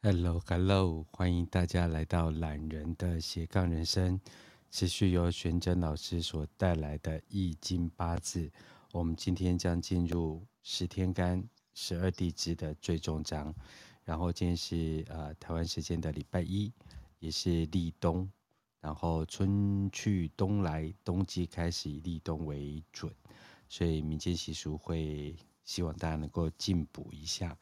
Hello，Hello，欢迎大家来到懒人的斜杠人生，持续由玄真老师所带来的易经八字。我们今天将进入十天干十二地支的最终章，然后今天是呃台湾时间的礼拜一，也是立冬，然后春去冬来，冬季开始以立冬为准，所以民间习俗会希望大家能够进补一下。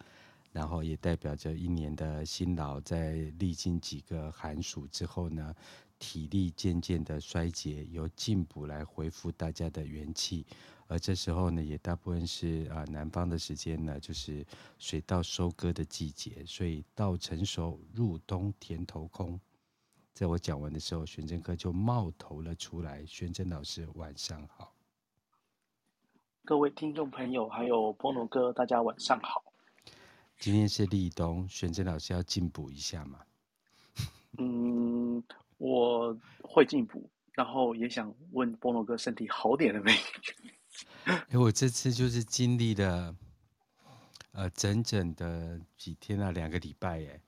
然后也代表着一年的辛劳，在历经几个寒暑之后呢，体力渐渐的衰竭，由进补来恢复大家的元气。而这时候呢，也大部分是啊南方的时间呢，就是水稻收割的季节，所以稻成熟，入冬田头空。在我讲完的时候，玄真哥就冒头了出来。玄真老师，晚上好。各位听众朋友，还有波诺哥，大家晚上好。今天是立冬，玄真老师要进补一下吗？嗯，我会进补，然后也想问波诺哥身体好点了没？哎，我这次就是经历了，呃，整整的几天啊，两个礼拜耶。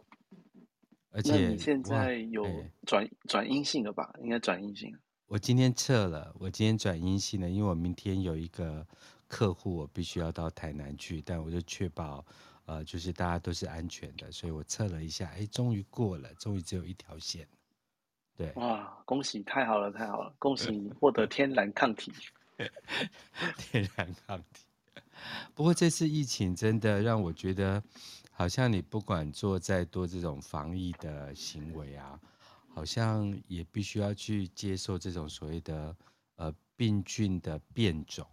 而且你现在有转转阴性了吧？应该转阴性了。我今天测了，我今天转阴性了，因为我明天有一个客户，我必须要到台南去，但我就确保。呃，就是大家都是安全的，所以我测了一下，哎，终于过了，终于只有一条线，对，哇，恭喜，太好了，太好了，恭喜你 获得天然抗体，天然抗体。不过这次疫情真的让我觉得，好像你不管做再多这种防疫的行为啊，好像也必须要去接受这种所谓的呃病菌的变种。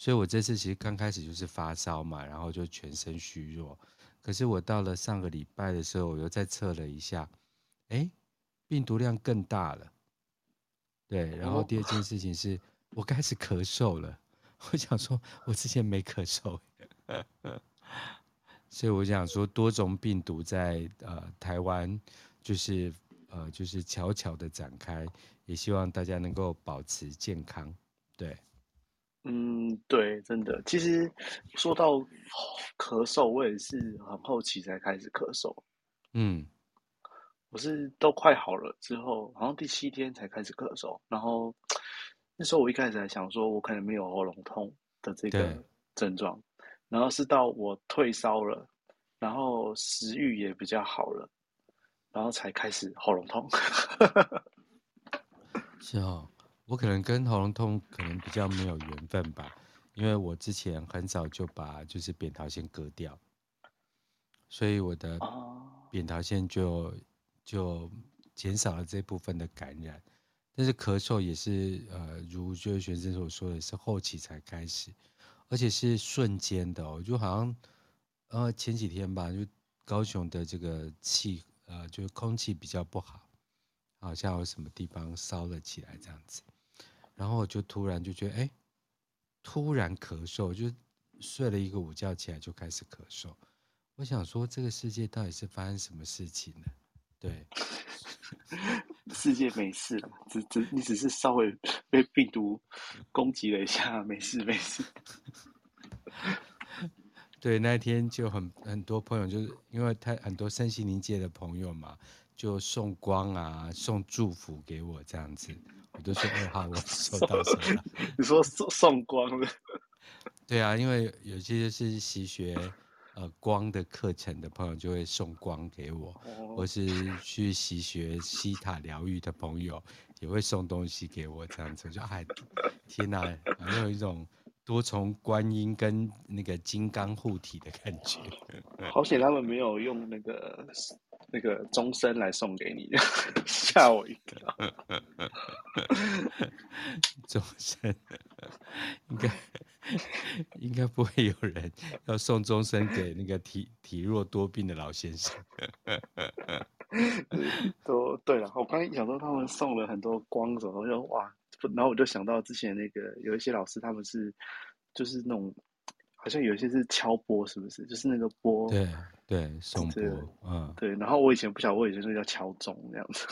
所以我这次其实刚开始就是发烧嘛，然后就全身虚弱。可是我到了上个礼拜的时候，我又再测了一下，哎，病毒量更大了。对，然后第二件事情是我开始咳嗽了。我想说，我之前没咳嗽，所以我想说，多种病毒在呃台湾就是呃就是悄悄的展开，也希望大家能够保持健康。对。嗯，对，真的。其实说到咳嗽，我也是很后期才开始咳嗽。嗯，我是都快好了之后，好像第七天才开始咳嗽。然后那时候我一开始还想说，我可能没有喉咙痛的这个症状。然后是到我退烧了，然后食欲也比较好了，然后才开始喉咙痛。是哦。我可能跟喉咙痛可能比较没有缘分吧，因为我之前很早就把就是扁桃腺割掉，所以我的扁桃腺就就减少了这部分的感染。但是咳嗽也是呃，如就是学生所说的是后期才开始，而且是瞬间的哦，就好像呃前几天吧，就高雄的这个气呃就是空气比较不好，好像有什么地方烧了起来这样子。然后我就突然就觉得，哎，突然咳嗽，就睡了一个午觉起来就开始咳嗽。我想说，这个世界到底是发生什么事情呢？对，世界没事了，只只你只是稍微被病毒攻击了一下，没事没事。对，那天就很很多朋友，就是因为他很多身心灵界的朋友嘛，就送光啊，送祝福给我这样子。我都说二号，我收到收到。你说送送光了？对啊，因为有些是习学呃光的课程的朋友，就会送光给我；或是去习学西塔疗愈的朋友，也会送东西给我。这样子就哎，天哪，好像有一种多重观音跟那个金刚护体的感觉。好险他们没有用那个。那个钟声来送给你，吓我一跳。钟声应该应该不会有人要送钟声给那个体体弱多病的老先生。都对了，我刚才想说他们送了很多光什么，我就哇，然后我就想到之前那个有一些老师他们是就是那种。好像有一些是敲波，是不是？就是那个波，对对，送波，嗯，对。然后我以前不晓得，我以前是叫敲钟这样子。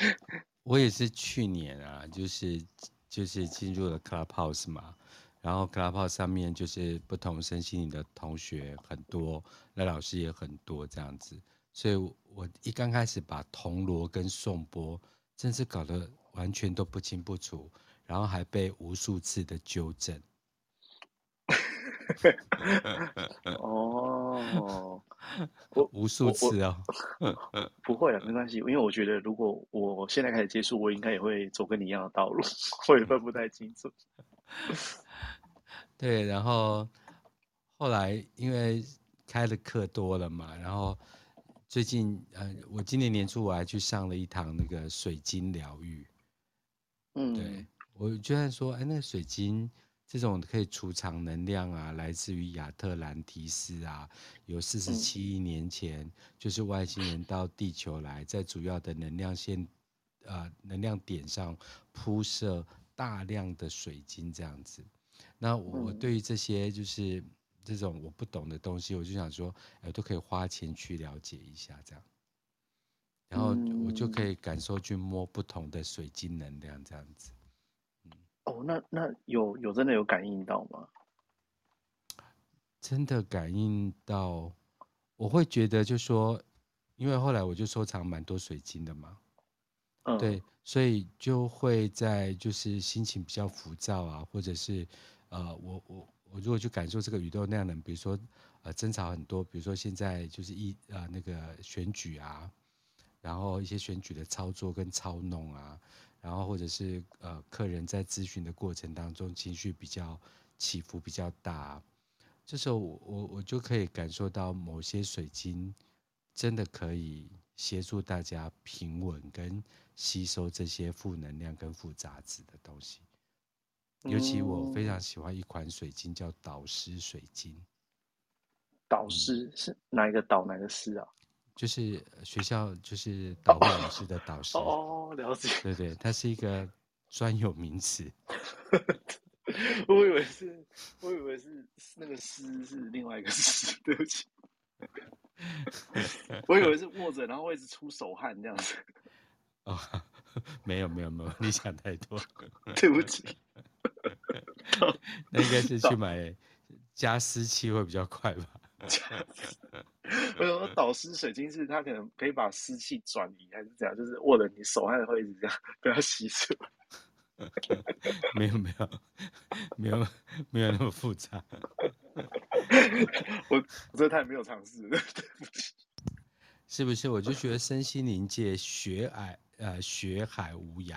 我也是去年啊，就是就是进入了 Clubhouse 嘛，然后 Clubhouse 上面就是不同身心灵的同学很多，那老师也很多这样子，所以我一刚开始把铜锣跟颂钵，真是搞得完全都不清不楚，然后还被无数次的纠正。哦，我无数次哦，不会了，没关系，因为我觉得如果我现在开始接触，我应该也会走跟你一样的道路，我也分不太清楚。对，然后后来因为开的课多了嘛，然后最近呃，我今年年初我还去上了一堂那个水晶疗愈。嗯，对，我居然说，哎，那个水晶。这种可以储藏能量啊，来自于亚特兰提斯啊，有四十七亿年前，就是外星人到地球来，在主要的能量线，呃，能量点上铺设大量的水晶这样子。那我对于这些就是这种我不懂的东西，我就想说，哎，都可以花钱去了解一下这样，然后我就可以感受去摸不同的水晶能量这样子。嗯哦，那那有有真的有感应到吗？真的感应到，我会觉得就说，因为后来我就收藏蛮多水晶的嘛，嗯，对，所以就会在就是心情比较浮躁啊，或者是呃，我我我如果去感受这个宇宙那样的，比如说呃争吵很多，比如说现在就是一呃那个选举啊，然后一些选举的操作跟操弄啊。然后或者是呃，客人在咨询的过程当中情绪比较起伏比较大，这时候我我我就可以感受到某些水晶真的可以协助大家平稳跟吸收这些负能量跟负杂质的东西。尤其我非常喜欢一款水晶叫导师水晶。导师是哪一个导哪个师啊？就是学校，就是导会老师的导师哦，了解。对对，它是一个专有名词。我以为是，我以为是那个师是另外一个师，对不起。我以为是握着，然后会一直出手汗这样子。哦，没有没有没有，你想太多。对不起。那应该是去买加湿器会比较快吧。为什么导师水晶是它可能可以把湿气转移，还是怎样？就是握着你手，还会一直这样 被它吸收？没有没有没有没有那么复杂。我我这太没有尝试了，对不起。是不是？我就觉得身心灵界学海呃学海无涯，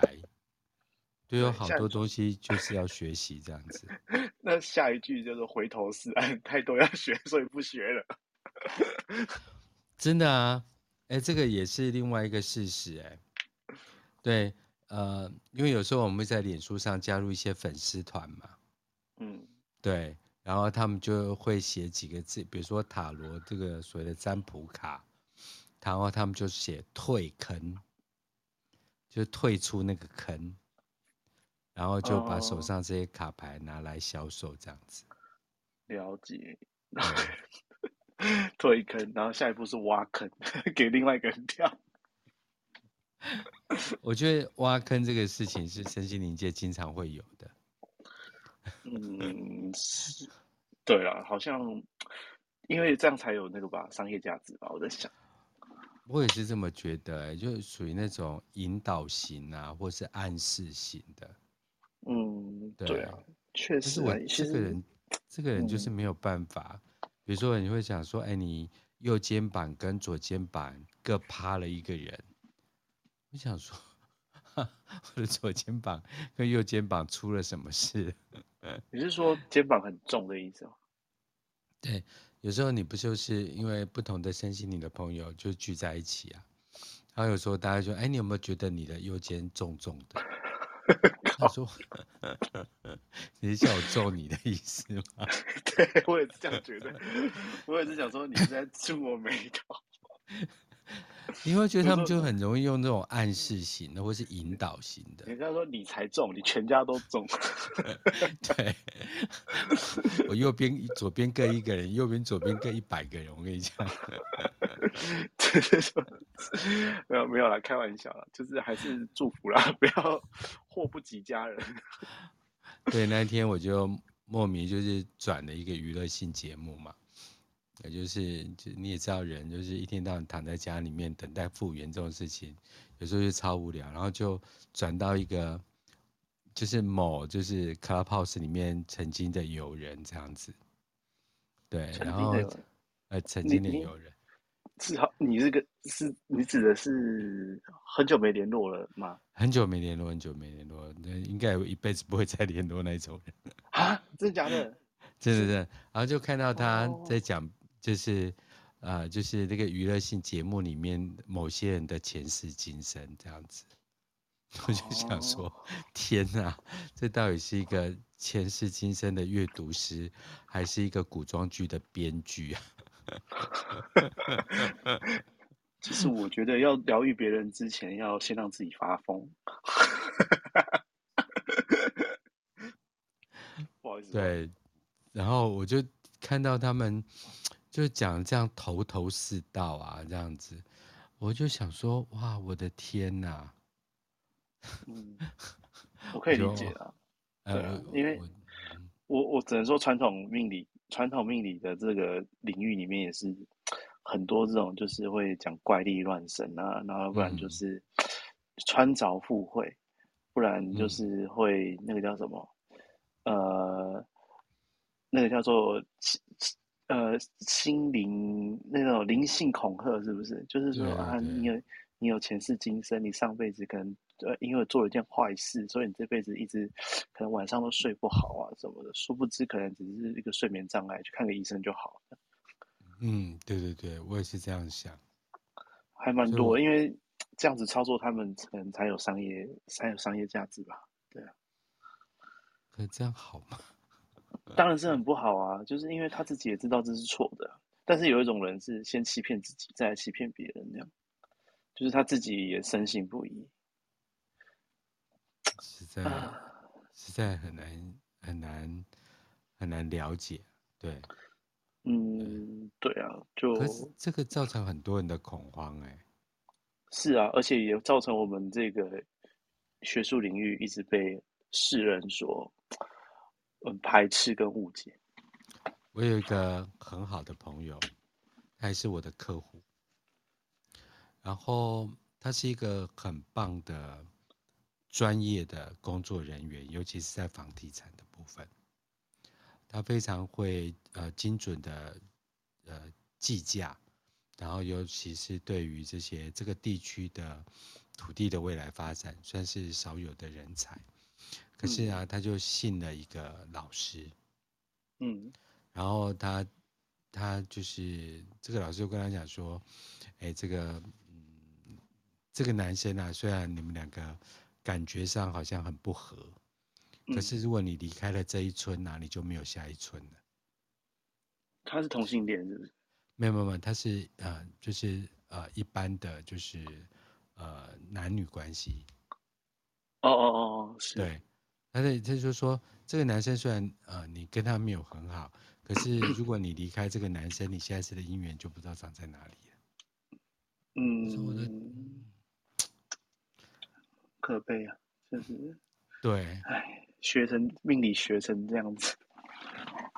都有好多东西 就是要学习这样子。那下一句就是回头是岸，太多要学，所以不学了。真的啊，哎、欸，这个也是另外一个事实，哎，对，呃，因为有时候我们会在脸书上加入一些粉丝团嘛，嗯，对，然后他们就会写几个字，比如说塔罗这个所谓的占卜卡，然后他们就写退坑，就退出那个坑，然后就把手上这些卡牌拿来销售，这样子。了解。退 坑，然后下一步是挖坑，给另外一个人跳。我觉得挖坑这个事情是身心灵界经常会有的。嗯，是，对啊，好像因为这样才有那个吧，商业价值吧，我在想。我也是这么觉得，欸，就属于那种引导型啊，或是暗示型的。嗯，对，对啊，确实，我这个人，这个人就是没有办法。比如说，你会想说，哎，你右肩膀跟左肩膀各趴了一个人。我想说，我的左肩膀跟右肩膀出了什么事？你是说肩膀很重的意思吗？对，有时候你不就是因为不同的身心灵的朋友就聚在一起啊？然后有时候大家说，哎，你有没有觉得你的右肩重重的？他说：“ 你是叫我揍你的意思吗？” 对，我也是这样觉得。我也是想说，你是在触我眉头。你会觉得他们就很容易用那种暗示型的，或是引导型的。人家说你才中，你全家都中。对，我右边、左边各一个人，右边、左边各一百个人。我跟你讲，没有没有啦，开玩笑啦，就是还是祝福啦，不要祸不及家人。对，那一天我就莫名就是转了一个娱乐性节目嘛，也就是就你也知道人就是一天到晚躺在家里面等待复原这种事情，有时候就超无聊，然后就转到一个就是某就是 Clubhouse 里面曾经的友人这样子，对，然后呃曾经的友人。是好，你这个是你指的是很久没联络了吗？很久没联络，很久没联络，那应该一辈子不会再联络那种人 啊？真的假的？真的真的。然后就看到他在讲，就是、哦、呃，就是那个娱乐性节目里面某些人的前世今生这样子，我就想说，哦、天哪，这到底是一个前世今生的阅读师，还是一个古装剧的编剧啊？其实我觉得要疗愈别人之前，要先让自己发疯。不好意思。对，然后我就看到他们就讲这样头头是道啊，这样子，我就想说，哇，我的天哪！嗯，我可以理解啊。对啊，因为我我只能说传统命理。传统命理的这个领域里面也是很多这种，就是会讲怪力乱神啊，然后不然就是穿凿附会，不然就是会那个叫什么，呃，那个叫做呃心灵那种灵性恐吓，是不是？就是说啊，你有你有前世今生，你上辈子可能。呃，因为做了一件坏事，所以你这辈子一直可能晚上都睡不好啊什么的。殊不知，可能只是一个睡眠障碍，去看个医生就好了。嗯，对对对，我也是这样想。还蛮多，因为这样子操作，他们可能才有商业，才有商业价值吧？对啊。可这样好吗？当然是很不好啊！就是因为他自己也知道这是错的，但是有一种人是先欺骗自己，再欺骗别人，这样，就是他自己也深信不疑。实在，实在很难很难很难了解，对，嗯，对啊，就这个造成很多人的恐慌，哎，是啊，而且也造成我们这个学术领域一直被世人所很排斥跟误解。我有一个很好的朋友，他还是我的客户，然后他是一个很棒的。专业的工作人员，尤其是在房地产的部分，他非常会呃精准的呃计价，然后尤其是对于这些这个地区的土地的未来发展，算是少有的人才。可是啊，他就信了一个老师，嗯，然后他他就是这个老师就跟他讲说，哎，这个嗯这个男生啊，虽然你们两个。感觉上好像很不合，可是如果你离开了这一村哪、啊、你就没有下一村了。他是同性恋，是不是？没有没有没有，他是呃，就是呃，一般的就是呃，男女关系。哦哦哦哦，是。对，但是他就说，这个男生虽然呃，你跟他没有很好，可是如果你离开这个男生，你下一次的姻缘就不知道长在哪里了。嗯。可悲啊，就是对，哎，学成命理学成这样子，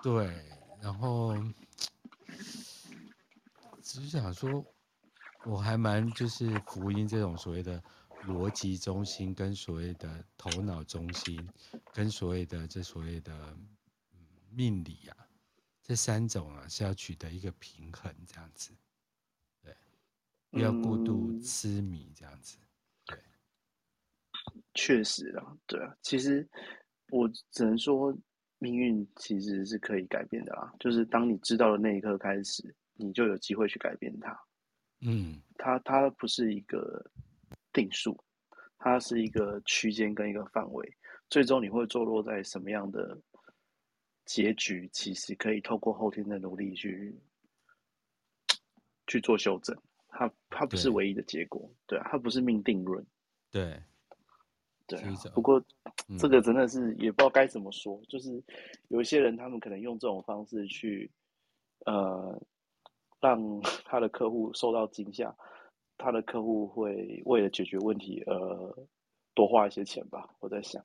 对，然后只是想说，我还蛮就是福音这种所谓的逻辑中心，跟所谓的头脑中心，跟所谓的这所谓的命理啊，这三种啊是要取得一个平衡，这样子，对，不要过度痴迷这样子。嗯确实啊，对啊，其实我只能说，命运其实是可以改变的啦。就是当你知道的那一刻开始，你就有机会去改变它。嗯，它它不是一个定数，它是一个区间跟一个范围。最终你会坐落在什么样的结局，其实可以透过后天的努力去去做修正。它它不是唯一的结果，对，对啊，它不是命定论，对。对啊，不过这个真的是也不知道该怎么说，嗯，就是有一些人他们可能用这种方式去，呃，让 他的客户受到惊吓，他的客户会为了解决问题而多花一些钱吧，我在想。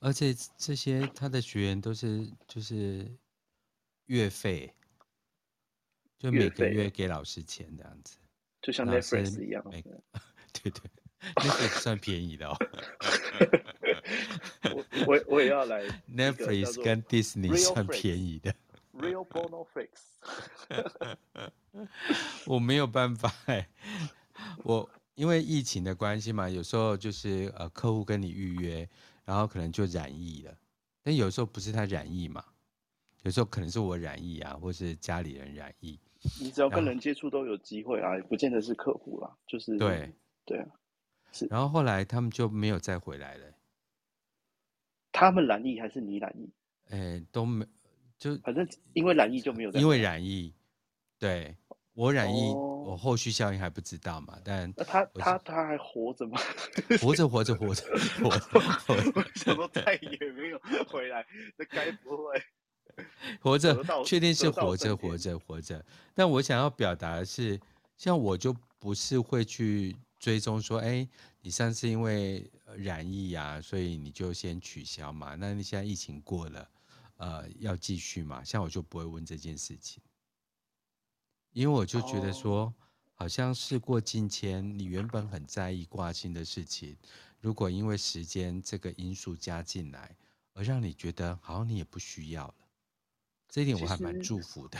而且这些他的学员都是就是月费，就每个月给老师钱这样子，就像 Netflix 一样。对对，Netflix 算便宜的哦。我我我也要来。Netflix 跟 Disney 算便宜的。Real Bono Flix。我没有办法哎，我因为疫情的关系嘛，有时候就是呃客户跟你预约，然后可能就染疫了，但有时候不是他染疫嘛，有时候可能是我染疫啊，或是家里人染疫。你只要跟人接触都有机会啊，也不见得是客户啦，就是对对啊，是。然后后来他们就没有再回来了。他们染疫还是你染疫？哎，都没，就反正因为染疫就没有。因为染疫，对。我染疫，哦、我后续效应还不知道嘛？但那他他他还活着吗？活着活着活着活着，我想说再也没有回来，那该不会 活着？确定是活着活着活着。但我想要表达的是，像我就不是会去追踪说，哎、欸，你上次因为染疫呀、啊，所以你就先取消嘛？那你现在疫情过了，呃，要继续嘛？像我就不会问这件事情。因为我就觉得说，好像事过境迁，你原本很在意挂心的事情，如果因为时间这个因素加进来，而让你觉得好像你也不需要了，这一点我还蛮祝福的。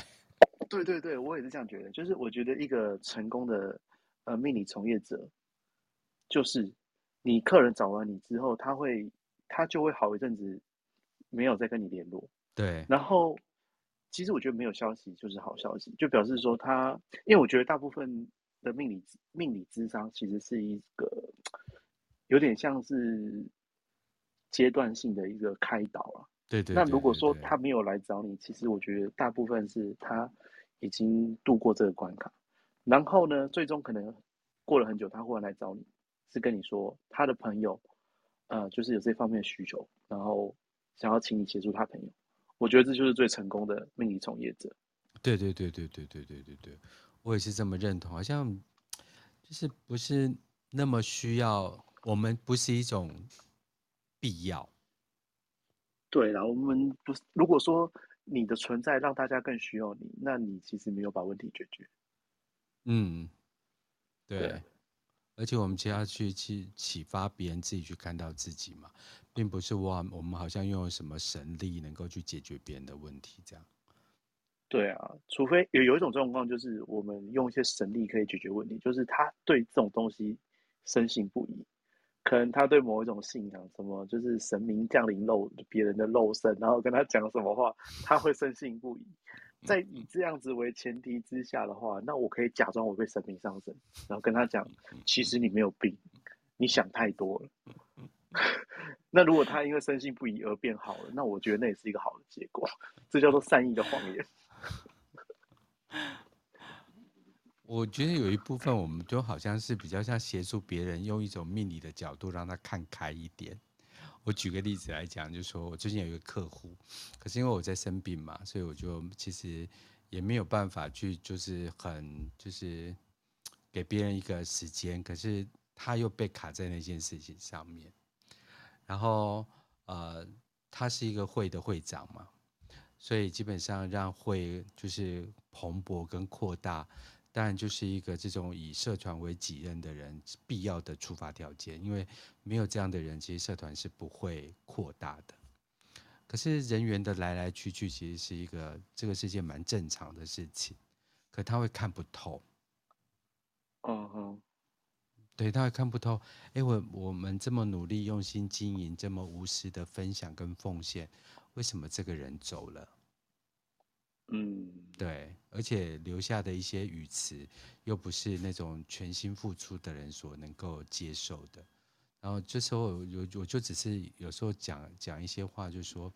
对对对，我也是这样觉得。就是我觉得一个成功的呃命理从业者，就是你客人找完你之后，他会他就会好一阵子没有再跟你联络。对，然后。其实我觉得没有消息就是好消息，就表示说他，因为我觉得大部分的命理命理智商其实是一个有点像是阶段性的一个开导啊。对对，对。那如果说他没有来找你，其实我觉得大部分是他已经度过这个关卡，然后呢，最终可能过了很久，他忽然来找你，是跟你说他的朋友，呃，就是有这方面的需求，然后想要请你协助他朋友。我觉得这就是最成功的命理从业者。对对对对对对对对对，我也是这么认同。好像就是不是那么需要，我们不是一种必要。对啦，我们不是。如果说你的存在让大家更需要你，那你其实没有把问题解决。嗯，对。对而且我们就要去去启发别人，自己去看到自己嘛，并不是我我们好像拥有什么神力能够去解决别人的问题这样。对啊，除非有有一种状况，就是我们用一些神力可以解决问题，就是他对这种东西深信不疑，可能他对某一种信仰，什么就是神明降临肉别人的肉身，然后跟他讲什么话，他会深信不疑。在以这样子为前提之下的话，那我可以假装我被神明上身，然后跟他讲，其实你没有病，你想太多了。那如果他因为深信不疑而变好了，那我觉得那也是一个好的结果，这叫做善意的谎言。我觉得有一部分我们就好像是比较像协助别人，用一种命理的角度让他看开一点。我举个例子来讲，就是说我最近有一个客户，可是因为我在生病嘛，所以我就其实也没有办法去，就是很就是给别人一个时间，可是他又被卡在那件事情上面。然后呃，他是一个会的会长嘛，所以基本上让会就是蓬勃跟扩大。当然，就是一个这种以社团为己任的人必要的出发条件，因为没有这样的人，其实社团是不会扩大的。可是人员的来来去去，其实是一个这个世界蛮正常的事情，可他会看不透。嗯哼，对，他会看不透。哎，我我们这么努力、用心经营，这么无私的分享跟奉献，为什么这个人走了？嗯，对，而且留下的一些语词，又不是那种全心付出的人所能够接受的。然后这时候，我我就只是有时候讲讲一些话，就是说，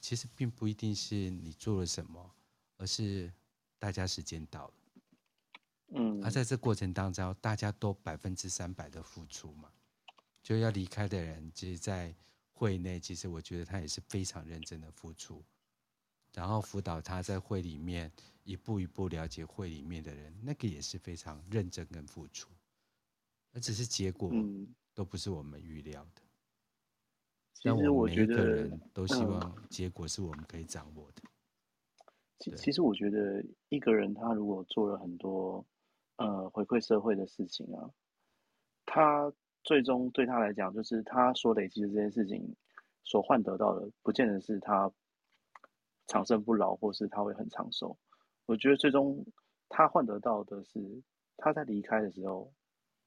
其实并不一定是你做了什么，而是大家时间到了。嗯，而在这过程当中，大家都百分之三百的付出嘛，就要离开的人，其实，在会内，其实我觉得他也是非常认真的付出。然后辅导他在会里面一步一步了解会里面的人，那个也是非常认真跟付出，而只是结果都不是我们预料的。其实我觉得，每个人都希望结果是我们可以掌握的。其、嗯、其实我觉得，一个人他如果做了很多呃回馈社会的事情啊，他最终对他来讲，就是他所累积的这件事情所换得到的，不见得是他长生不老，或是他会很长寿。我觉得最终他换得到的是，他在离开的时候，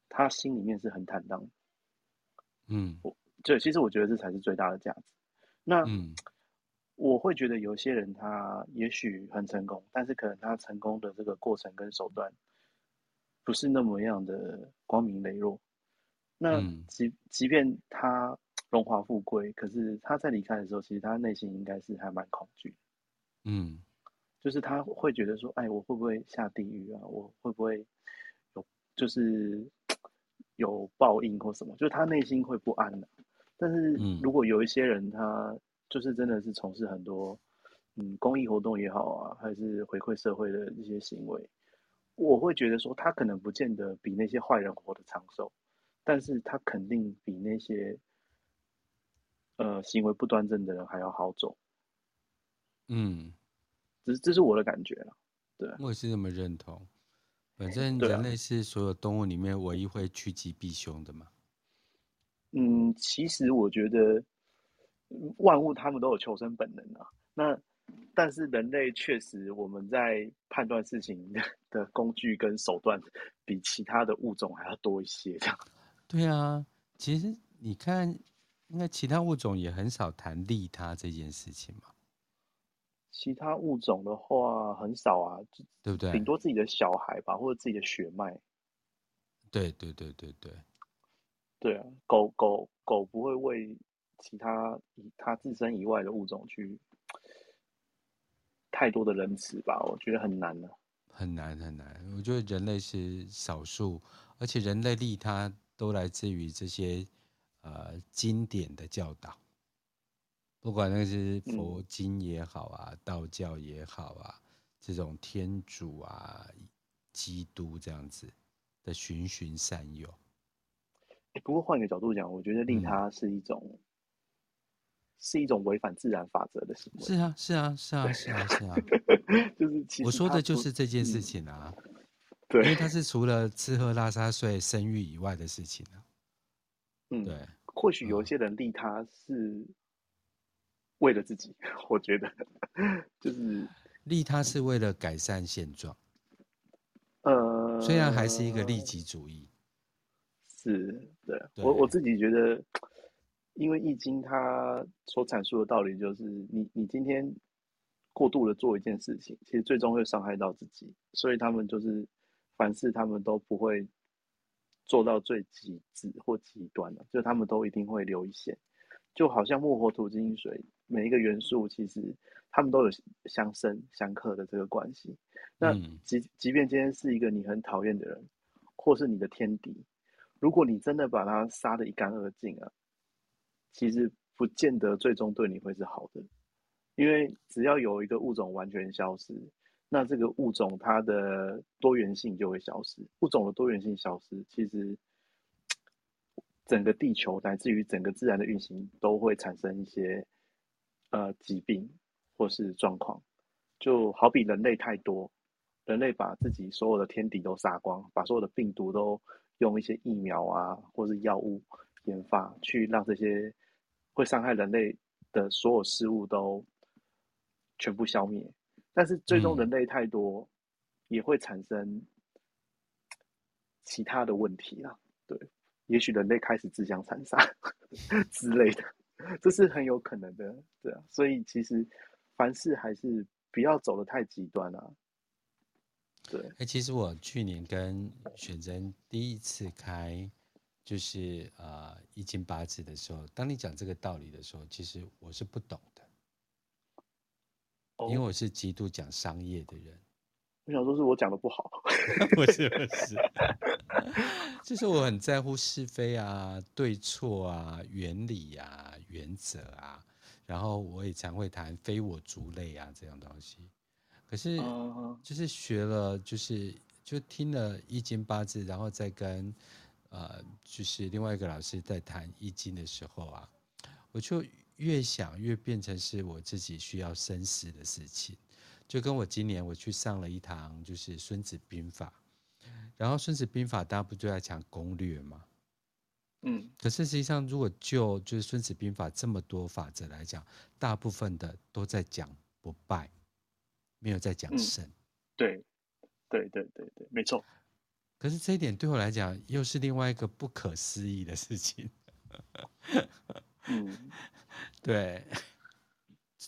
他心里面是很坦荡。嗯，我对，其实我觉得这才是最大的价值。那，嗯，我会觉得有些人他也许很成功，但是可能他成功的这个过程跟手段不是那么样的光明磊落。那即即便他荣华富贵，可是他在离开的时候，其实他内心应该是还蛮恐惧。嗯，就是他会觉得说，哎，我会不会下地狱啊？我会不会有就是。有报应或什么，就是他内心会不安的。但是如果有一些人，他就是真的是从事很多嗯公益活动也好啊，还是回馈社会的一些行为，我会觉得说他可能不见得比那些坏人活得长寿，但是他肯定比那些呃行为不端正的人还要好走。嗯，这是这是我的感觉了。对，我也是这么认同。反正人类是所有动物里面唯一会趋吉避凶的嘛。嗯，其实我觉得万物他们都有求生本能啊。那但是人类确实我们在判断事情的工具跟手段比其他的物种还要多一些，这样。对啊，其实你看，应该其他物种也很少谈利他这件事情嘛。其他物种的话很少啊，对不对？顶多自己的小孩吧，或者自己的血脉。对对对对对，对啊，狗狗狗不会为其他它自身以外的物种去太多的仁慈吧？我觉得很难的啊，很难很难。我觉得人类是少数，而且人类利他都来自于这些呃经典的教导。不管那是佛经也好啊，嗯、道教也好啊，这种天主啊、基督这样子的循循善诱。不过换一个角度讲，我觉得利他是一种，嗯、是一种违反自然法则的行为。是啊，是啊，是啊，是啊，是啊。就是我说的就是这件事情啊。对、嗯，因为它是除了吃喝拉撒睡生育以外的事情啊。嗯，对。或许有一些人利他是。为了自己，我觉得就是利他是为了改善现状。呃，虽然还是一个利己主义，是对，对我我自己觉得，因为易经它所阐述的道理就是，你你今天过度的做一件事情，其实最终会伤害到自己，所以他们就是凡事他们都不会做到最极致或极端的，就他们都一定会留一线。就好像木火土金水，每一个元素其实他们都有相生相克的这个关系。那即即便今天是一个你很讨厌的人，或是你的天敌，如果你真的把他杀得一干二净啊，其实不见得最终对你会是好的。因为只要有一个物种完全消失，那这个物种它的多元性就会消失。物种的多元性消失，其实。整个地球乃至于整个自然的运行都会产生一些呃疾病或是状况，就好比人类太多，人类把自己所有的天敌都杀光，把所有的病毒都用一些疫苗啊或是药物研发去让这些会伤害人类的所有事物都全部消灭，但是最终人类太多也会产生其他的问题啊，对。也许人类开始自相残杀 之类的，这是很有可能的，对啊。所以其实凡事还是不要走得太极端啊。对，哎、欸，其实我去年跟选择第一次开就是呃一经八字的时候，当你讲这个道理的时候，其实我是不懂的，因为我是极度讲商业的人。我想说是我讲的不好，不是不是，就是我很在乎是非啊、对错啊、原理啊、原则啊，然后我也常会谈非我族类啊这样东西。可是就是学了，就是就听了易经八字，然后再跟呃就是另外一个老师在谈易经的时候啊，我我就越想越变成是我自己需要深思的事情。就跟我今年我去上了一堂就是《孙子兵法》，然后《孙子兵法》大家不就在讲攻略吗？嗯，可是实际上，如果就就是《孙子兵法》这么多法则来讲，大部分的都在讲不败，没有在讲胜。嗯、对，对对对对，没错。可是这一点对我来讲，又是另外一个不可思议的事情。嗯，对，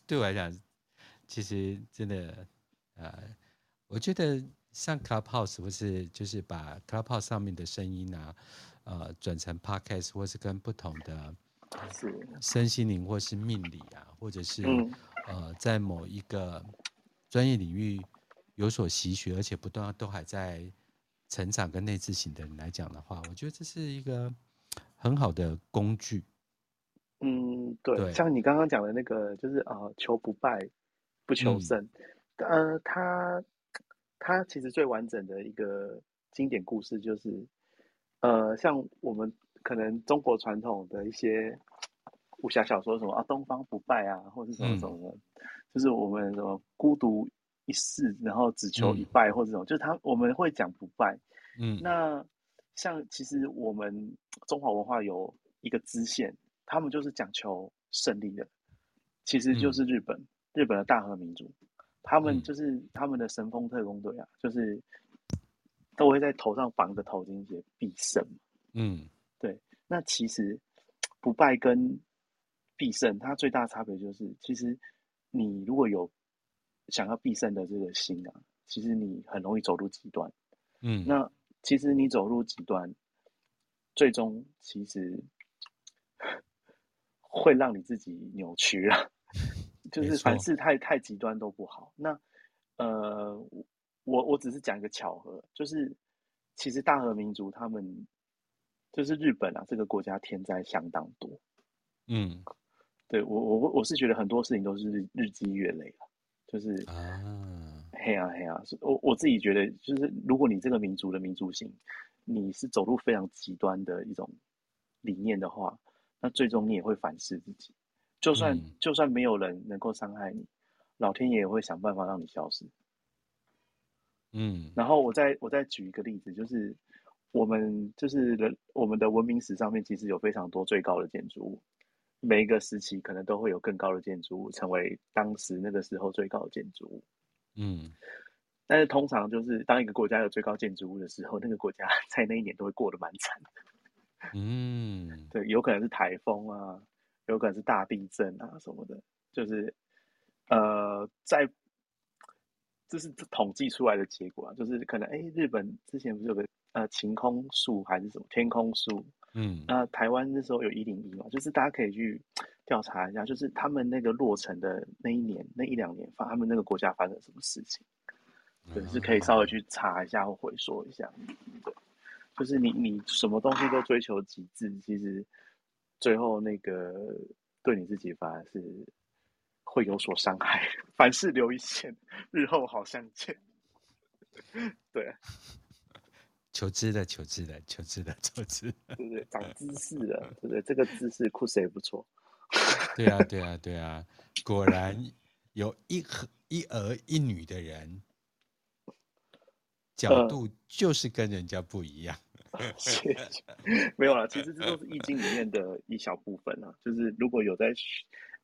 对我来讲，其实真的，呃，我觉得像 Clubhouse 不是就是把 Clubhouse 上面的声音啊，呃，转成 Podcast，或是跟不同的身心灵或是命理啊，或者是、嗯、呃，在某一个专业领域有所习学，而且不断都还在。成长跟内自省的人来讲的话，我觉得这是一个很好的工具。嗯，对，对像你刚刚讲的那个，就是啊、呃，求不败，不求胜。嗯、呃，他他其实最完整的一个经典故事，就是呃，像我们可能中国传统的一些武侠小说，什么啊，东方不败啊，或者什么什么的，嗯、就是我们什么孤独。一世，然后只求一败，或者这种，嗯、就是他我们会讲不败。嗯，那像其实我们中华文化有一个支线，他们就是讲求胜利的，其实就是日本，嗯、日本的大和民族，他们就是他们的神风特工队啊，就是都会在头上绑个头巾，写必胜。嗯，对。那其实不败跟必胜，它最大的差别就是，其实你如果有。想要必胜的这个心啊，其实你很容易走入极端。嗯，那其实你走入极端，最终其实 会让你自己扭曲了。就是凡事太太极端都不好。那呃，我我只是讲一个巧合，就是其实大和民族他们就是日本啊，这个国家天灾相当多。嗯，对我我我是觉得很多事情都是日日积月累了。就是啊，嘿啊嘿啊，我我自己觉得，就是如果你这个民族的民族性，你是走入非常极端的一种理念的话，那最终你也会反思自己。就算、嗯、就算没有人能够伤害你，老天爷也会想办法让你消失。嗯，然后我再我再举一个例子，就是我们就是人我们的文明史上面其实有非常多最高的建筑物。每一个时期可能都会有更高的建筑物成为当时那个时候最高的建筑物，嗯，但是通常就是当一个国家有最高建筑物的时候，那个国家 在那一年都会过得蛮惨的，嗯，对，有可能是台风啊，有可能是大地震啊什么的，就是呃，在这是统计出来的结果啊，就是可能哎，日本之前不是有个呃晴空树还是什么天空树？嗯，那台湾那时候有一零一嘛，就是大家可以去调查一下，就是他们那个落成的那一年，那一两年发，他们那个国家发生什么事情，对，是可以稍微去查一下或回溯一下。对，就是你你什么东西都追求极致，其实最后那个对你自己反而是会有所伤害。凡事留一线，日后好相见。对。求知的，求知的，求知的，求知，对不对？长知识了，对不对？这个知识酷谁不错。对啊，对啊，对啊！果然有一和一儿一女的人，角度就是跟人家不一样。呃、谢谢没有啦，其实这都是易经里面的一小部分啊。就是如果有在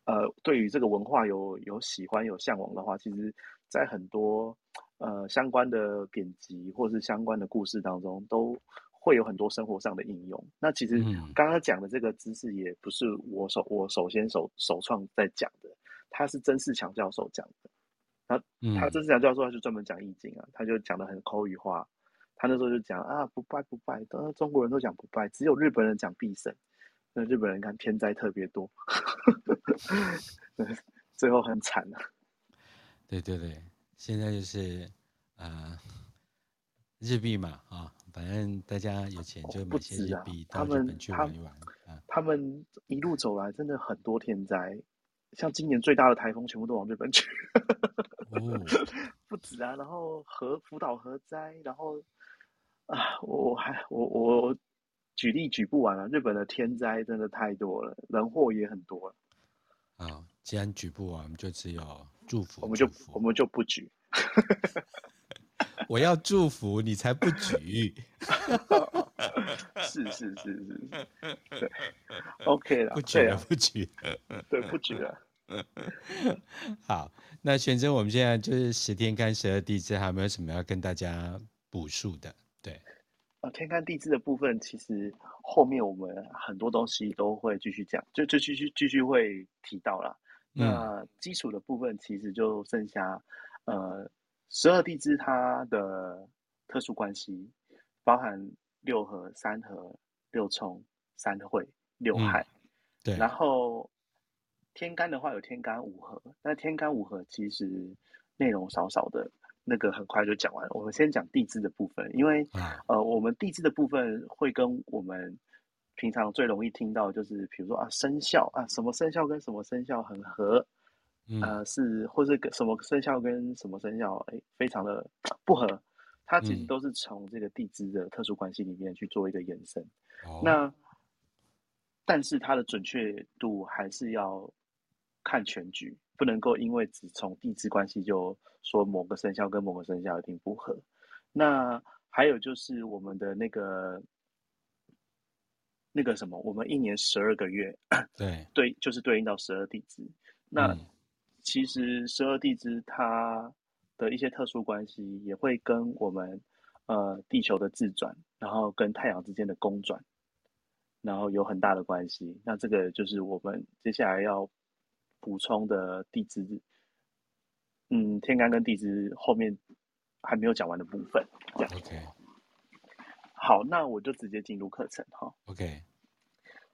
呃，对于这个文化有有喜欢有向往的话，其实，在很多。呃，相关的典籍或是相关的故事当中，都会有很多生活上的应用。那其实刚刚讲的这个知识，也不是我首我首先首首创在讲的，他是曾仕强教授讲的。他他曾仕强教授他就专门讲易经啊，他就讲的很口语化。他那时候就讲啊，不败不败，都中国人都讲不败，只有日本人讲必胜。那日本人看天灾特别多，最后很惨啊。对对对。现在就是，呃，日币嘛，啊、哦，反正大家有钱就买些日币到日本去玩一玩。啊、他们一路走来真的很多天灾，像今年最大的台风全部都往日本去。哦，不止啊，然后核福岛核灾，然后啊，我还我我举例举不完了，日本的天灾真的太多了，人祸也很多了。啊，既然举不完，我们就只有祝福。我们就我们就不举。我要祝福你才不举。是是是是，对，OK 了，不举了，不举了，对，不举了。好，那玄真，我们现在就是十天干十二地支，还有没有什么要跟大家补述的？天干地支的部分，其实后面我们很多东西都会继续讲，就就继续继续会提到了。嗯、那基础的部分，其实就剩下呃十二地支它的特殊关系，包含。六合、三合、六冲、三会、六害，嗯、对。然后天干的话有天干五合，那天干五合其实内容少少的，那个很快就讲完了。我们先讲地支的部分，因为、啊、呃，我们地支的部分会跟我们平常最容易听到，就是比如说啊，生肖啊，什么生肖跟什么生肖很合，嗯、呃，是或是什么生肖跟什么生肖哎，非常的不合。它其实都是从这个地支的特殊关系里面去做一个延伸，嗯、那但是它的准确度还是要看全局，不能够因为只从地支关系就说某个生肖跟某个生肖一定不合。那还有就是我们的那个那个什么，我们一年十二个月，对对，就是对应到十二地支。那、嗯、其实十二地支它。的一些特殊关系也会跟我们呃地球的自转，然后跟太阳之间的公转，然后有很大的关系。那这个就是我们接下来要补充的地支，嗯，天干跟地支后面还没有讲完的部分。这样。OK。好，那我就直接进入课程哈。OK。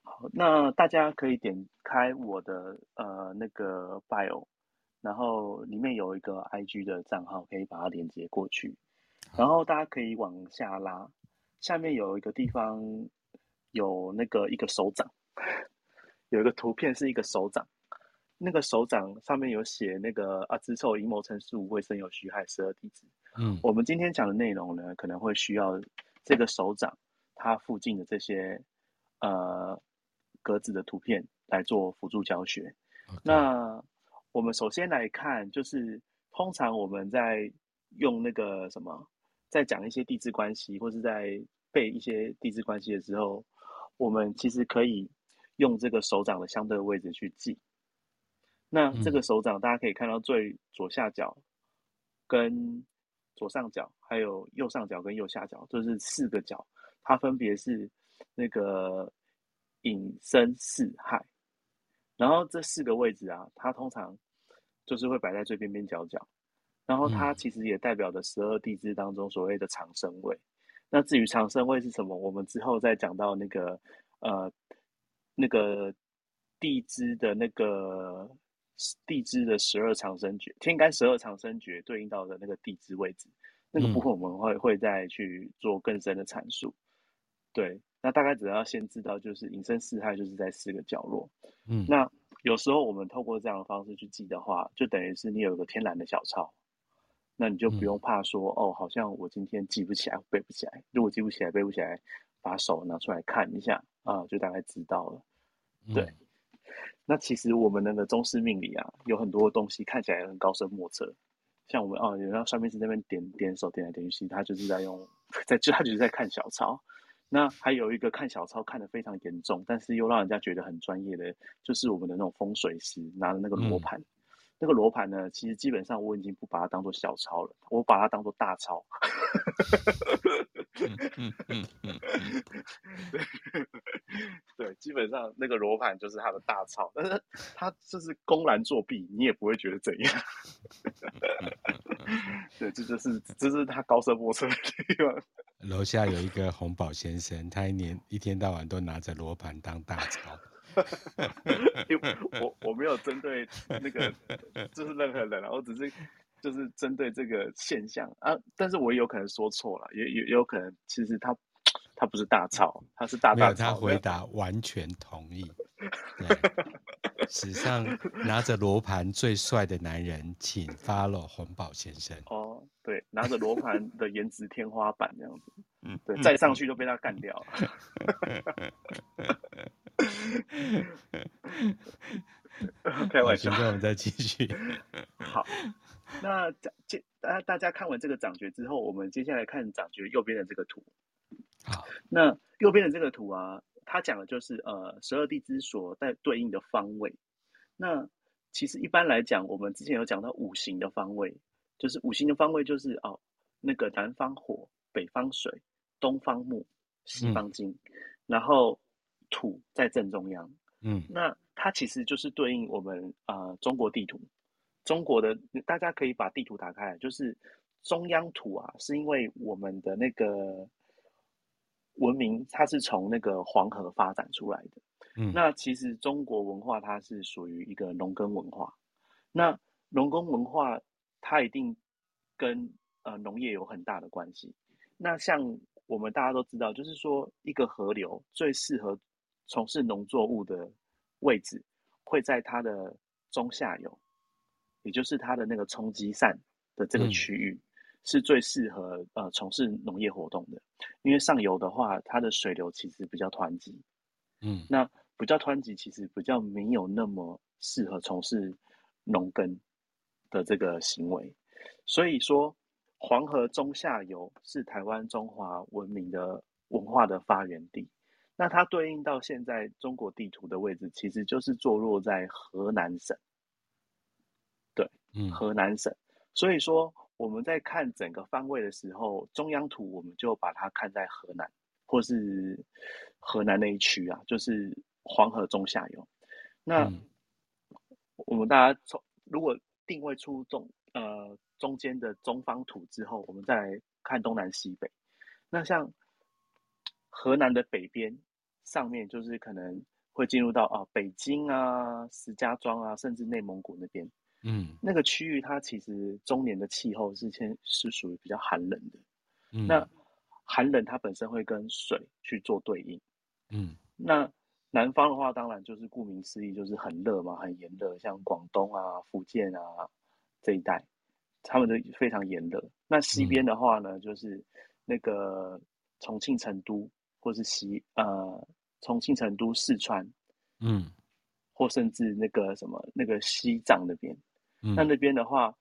好，那大家可以点开我的呃那个 bio。然后里面有一个 IG 的账号，可以把它连接过去。然后大家可以往下拉，下面有一个地方有那个一个手掌，有一个图片是一个手掌。那个手掌上面有写那个啊，子丑寅卯辰巳午未申酉戌亥十二地支。嗯，我们今天讲的内容呢，可能会需要这个手掌它附近的这些呃格子的图片来做辅助教学。那我们首先来看，就是通常我们在用那个什么，在讲一些地质关系，或是在背一些地质关系的时候，我们其实可以用这个手掌的相对位置去记。那这个手掌，大家可以看到最左下角、跟左上角，还有右上角跟右下角，就是四个角，它分别是那个寅申四害。然后这四个位置啊，它通常就是会摆在最边边角角，然后它其实也代表着十二地支当中所谓的长生位。嗯、那至于长生位是什么，我们之后再讲到那个呃那个地支的那个地支的十二长生诀，天干十二长生诀对应到的那个地支位置，那个部分我们会会再去做更深的阐述。对。那大概只要先知道，就是隐身四害就是在四个角落。嗯，那有时候我们透过这样的方式去记的话，就等于是你有一个天然的小抄，那你就不用怕说、嗯、哦，好像我今天记不起来、背不起来。如果记不起来、背不起来，把手拿出来看一下啊，就大概知道了。对，嗯、那其实我们那个中式命理啊，有很多东西看起来很高深莫测，像我们哦，有人上面是那边点点手点来点去，他就是在用，在就他就是在看小抄。那还有一个看小抄看得非常严重，但是又让人家觉得很专业的，就是我们的那种风水师拿的那个罗盘。嗯、那个罗盘呢，其实基本上我已经不把它当做小抄了，我把它当做大抄。嗯嗯嗯 对，对，基本上那个罗盘就是他的大操，但是他就是公然作弊，你也不会觉得怎样。对，这就是这是他高深莫测的地方。楼下有一个红宝先生，他一年一天到晚都拿着罗盘当大抄。因为我我没有针对那个就是任何人，我只是就是针对这个现象啊。但是我也有可能说错了，也也有可能其实他他不是大吵，他是大大抄。他回答完全同意。史上拿着罗盘最帅的男人，请 follow 洪宝先生。哦，对，拿着罗盘的颜值天花板这样子，嗯，对，再上去就被他干掉了。开玩笑，现在我们再继续。好，那接大家大家看完这个掌诀之后，我们接下来看掌诀右边的这个图。好，那右边的这个图啊，它讲的就是呃十二地支所在对应的方位。那其实一般来讲，我们之前有讲到五行的方位，就是五行的方位就是哦那个南方火、北方水、东方木、西方金，嗯、然后土在正中央。嗯，那它其实就是对应我们啊、呃、中国地图，中国的大家可以把地图打开来，就是中央土啊，是因为我们的那个。文明它是从那个黄河发展出来的，嗯，那其实中国文化它是属于一个农耕文化，那农耕文化它一定跟呃农业有很大的关系。那像我们大家都知道，就是说一个河流最适合从事农作物的位置会在它的中下游，也就是它的那个冲积扇的这个区域。嗯是最适合呃从事农业活动的，因为上游的话，它的水流其实比较湍急，嗯，那比较湍急，其实比较没有那么适合从事农耕的这个行为，所以说黄河中下游是台湾中华文明的文化的发源地，那它对应到现在中国地图的位置，其实就是坐落在河南省，对，嗯，河南省，所以说。我们在看整个方位的时候，中央图我们就把它看在河南，或是河南那一区啊，就是黄河中下游。那、嗯、我们大家从如果定位出中呃中间的中方图之后，我们再来看东南西北。那像河南的北边上面，就是可能会进入到啊北京啊、石家庄啊，甚至内蒙古那边。嗯，那个区域它其实中年的气候是先是属于比较寒冷的，嗯，那寒冷它本身会跟水去做对应，嗯，那南方的话当然就是顾名思义就是很热嘛，很炎热，像广东啊、福建啊这一带，他们都非常炎热。那西边的话呢，嗯、就是那个重庆、成都，或是西呃重庆、成都、四川，嗯，或甚至那个什么那个西藏那边。嗯、那那边的话，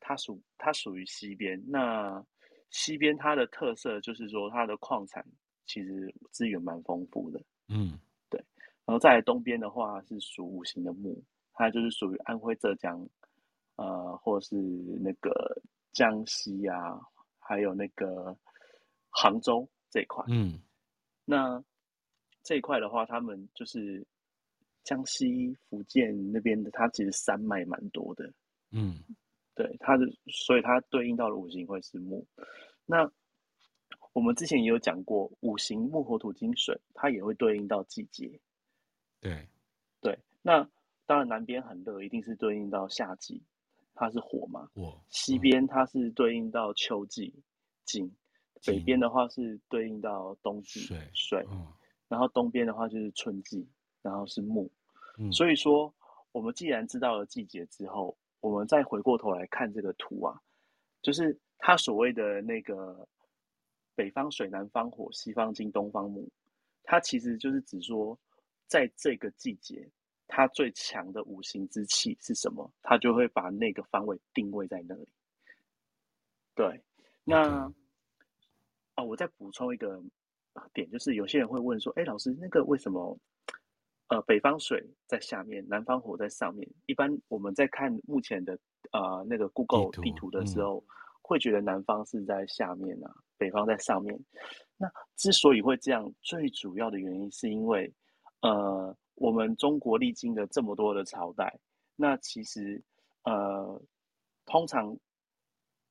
它属它属于西边。那西边它的特色就是说，它的矿产其实资源蛮丰富的。嗯，对。然后在东边的话是属五行的木，它就是属于安徽、浙江，呃，或是那个江西啊，还有那个杭州这一块。嗯，那这一块的话，他们就是江西、福建那边的，它其实山脉蛮多的。嗯，对，它的，所以它对应到的五行会是木。那我们之前也有讲过，五行木火土金水，它也会对应到季节。对，对。那当然南边很热，一定是对应到夏季，它是火嘛。火。西边它是对应到秋季，金。北边的话是对应到冬季，水。水。嗯。然后东边的话就是春季，然后是木。嗯。所以说，我们既然知道了季节之后，我们再回过头来看这个图啊，就是它所谓的那个北方水、南方火、西方金、东方木，它其实就是指说，在这个季节，它最强的五行之气是什么？它就会把那个方位定位在那里。对，那啊，我再补充一个点，就是有些人会问说，哎，老师，那个为什么？呃，北方水在下面，南方火在上面。一般我们在看目前的呃那个 Google 地图的时候，嗯、会觉得南方是在下面啊，北方在上面。那之所以会这样，最主要的原因是因为，呃，我们中国历经了这么多的朝代，那其实呃，通常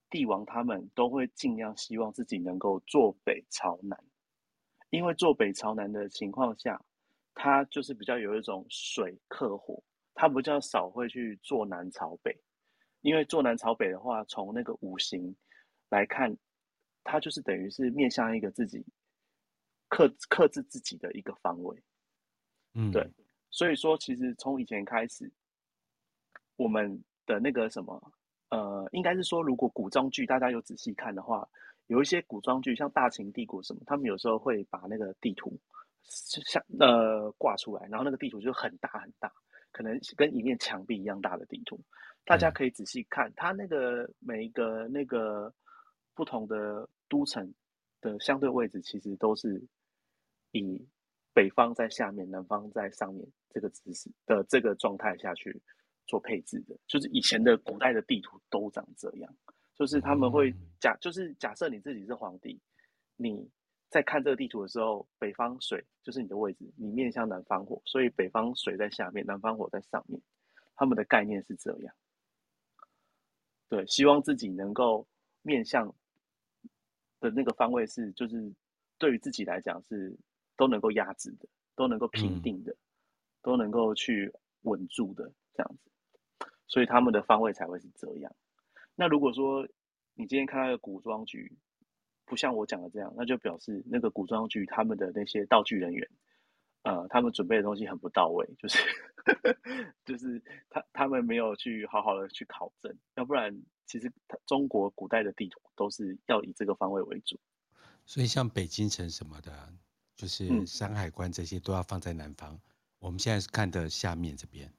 帝王他们都会尽量希望自己能够坐北朝南，因为坐北朝南的情况下。它就是比较有一种水克火，它比较少会去坐南朝北，因为坐南朝北的话，从那个五行来看，它就是等于是面向一个自己克克制自己的一个方位，嗯，对，所以说，其实从以前开始，我们的那个什么，呃，应该是说，如果古装剧大家有仔细看的话，有一些古装剧，像《大秦帝国》什么，他们有时候会把那个地图像呃挂出来，然后那个地图就很大很大，可能跟一面墙壁一样大的地图，大家可以仔细看，它那个每一个那个不同的都城的相对位置，其实都是以北方在下面，南方在上面这个姿势的这个状态下去做配置的，就是以前的古代的地图都长这样。就是他们会假，就是假设你自己是皇帝，你在看这个地图的时候，北方水就是你的位置，你面向南方火，所以北方水在下面，南方火在上面。他们的概念是这样，对，希望自己能够面向的那个方位是，就是对于自己来讲是都能够压制的，都能够平定的，嗯、都能够去稳住的这样子，所以他们的方位才会是这样。那如果说你今天看到一个古装剧，不像我讲的这样，那就表示那个古装剧他们的那些道具人员，呃，他们准备的东西很不到位，就是 就是他他们没有去好好的去考证，要不然其实中国古代的地图都是要以这个方位为主。所以像北京城什么的，就是山海关这些都要放在南方。嗯、我们现在是看的下面这边。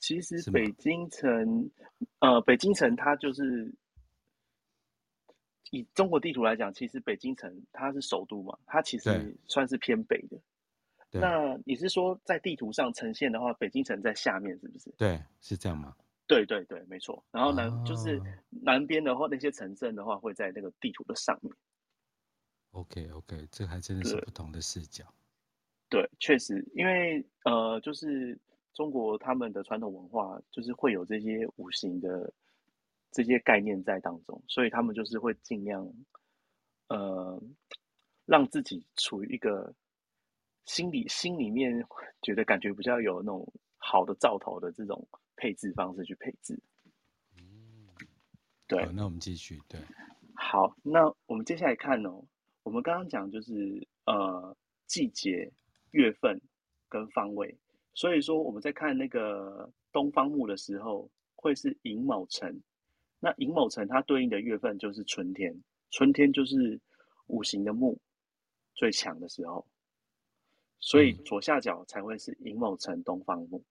其实北京城，呃，北京城它就是以中国地图来讲，其实北京城它是首都嘛，它其实算是偏北的。那你是说在地图上呈现的话，北京城在下面是不是？对，是这样吗？对对对，没错。然后南、哦、就是南边的话，那些城镇的话会在那个地图的上面。OK OK，这还真的是不同的视角。对，确实，因为呃，就是。中国他们的传统文化就是会有这些五行的这些概念在当中，所以他们就是会尽量，呃，让自己处于一个心里心里面觉得感觉比较有那种好的兆头的这种配置方式去配置。嗯，对。那我们继续。对。好，那我们接下来看哦，我们刚刚讲就是呃季节、月份跟方位。所以说，我们在看那个东方木的时候，会是寅卯辰。那寅卯辰它对应的月份就是春天，春天就是五行的木最强的时候，所以左下角才会是寅卯辰东方木。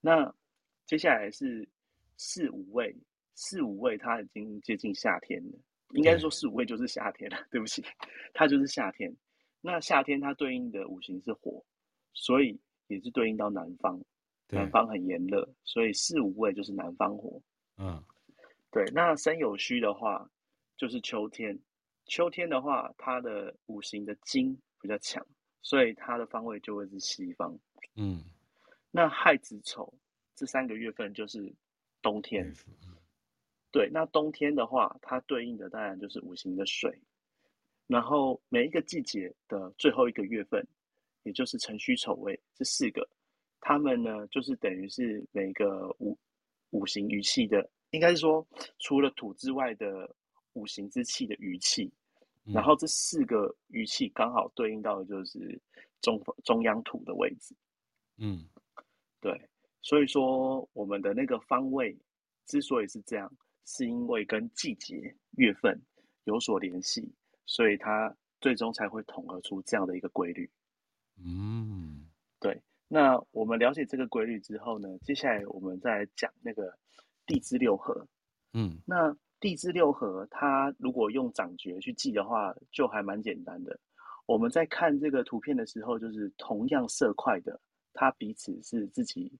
那接下来是四五位，四五位它已经接近夏天了，应该说四五位就是夏天了。对不起，它就是夏天。那夏天它对应的五行是火，所以。也是对应到南方，南方很炎热，所以四五位就是南方火。嗯，对。那申酉戌的话，就是秋天。秋天的话，它的五行的金比较强，所以它的方位就会是西方。嗯。那亥子丑这三个月份就是冬天。嗯。对，那冬天的话，它对应的当然就是五行的水。然后每一个季节的最后一个月份。也就是辰戌丑未这四个，他们呢就是等于是每个五五行余气的，应该是说除了土之外的五行之气的余气，嗯，然后这四个余气刚好对应到的就是中中央土的位置。嗯，对，所以说我们的那个方位之所以是这样，是因为跟季节月份有所联系，所以它最终才会统合出这样的一个规律。嗯，对。那我们了解这个规律之后呢，接下来我们再来讲那个地支六合。嗯，那地支六合，它如果用掌诀去记的话，就还蛮简单的。我们在看这个图片的时候，就是同样色块的，它彼此是自己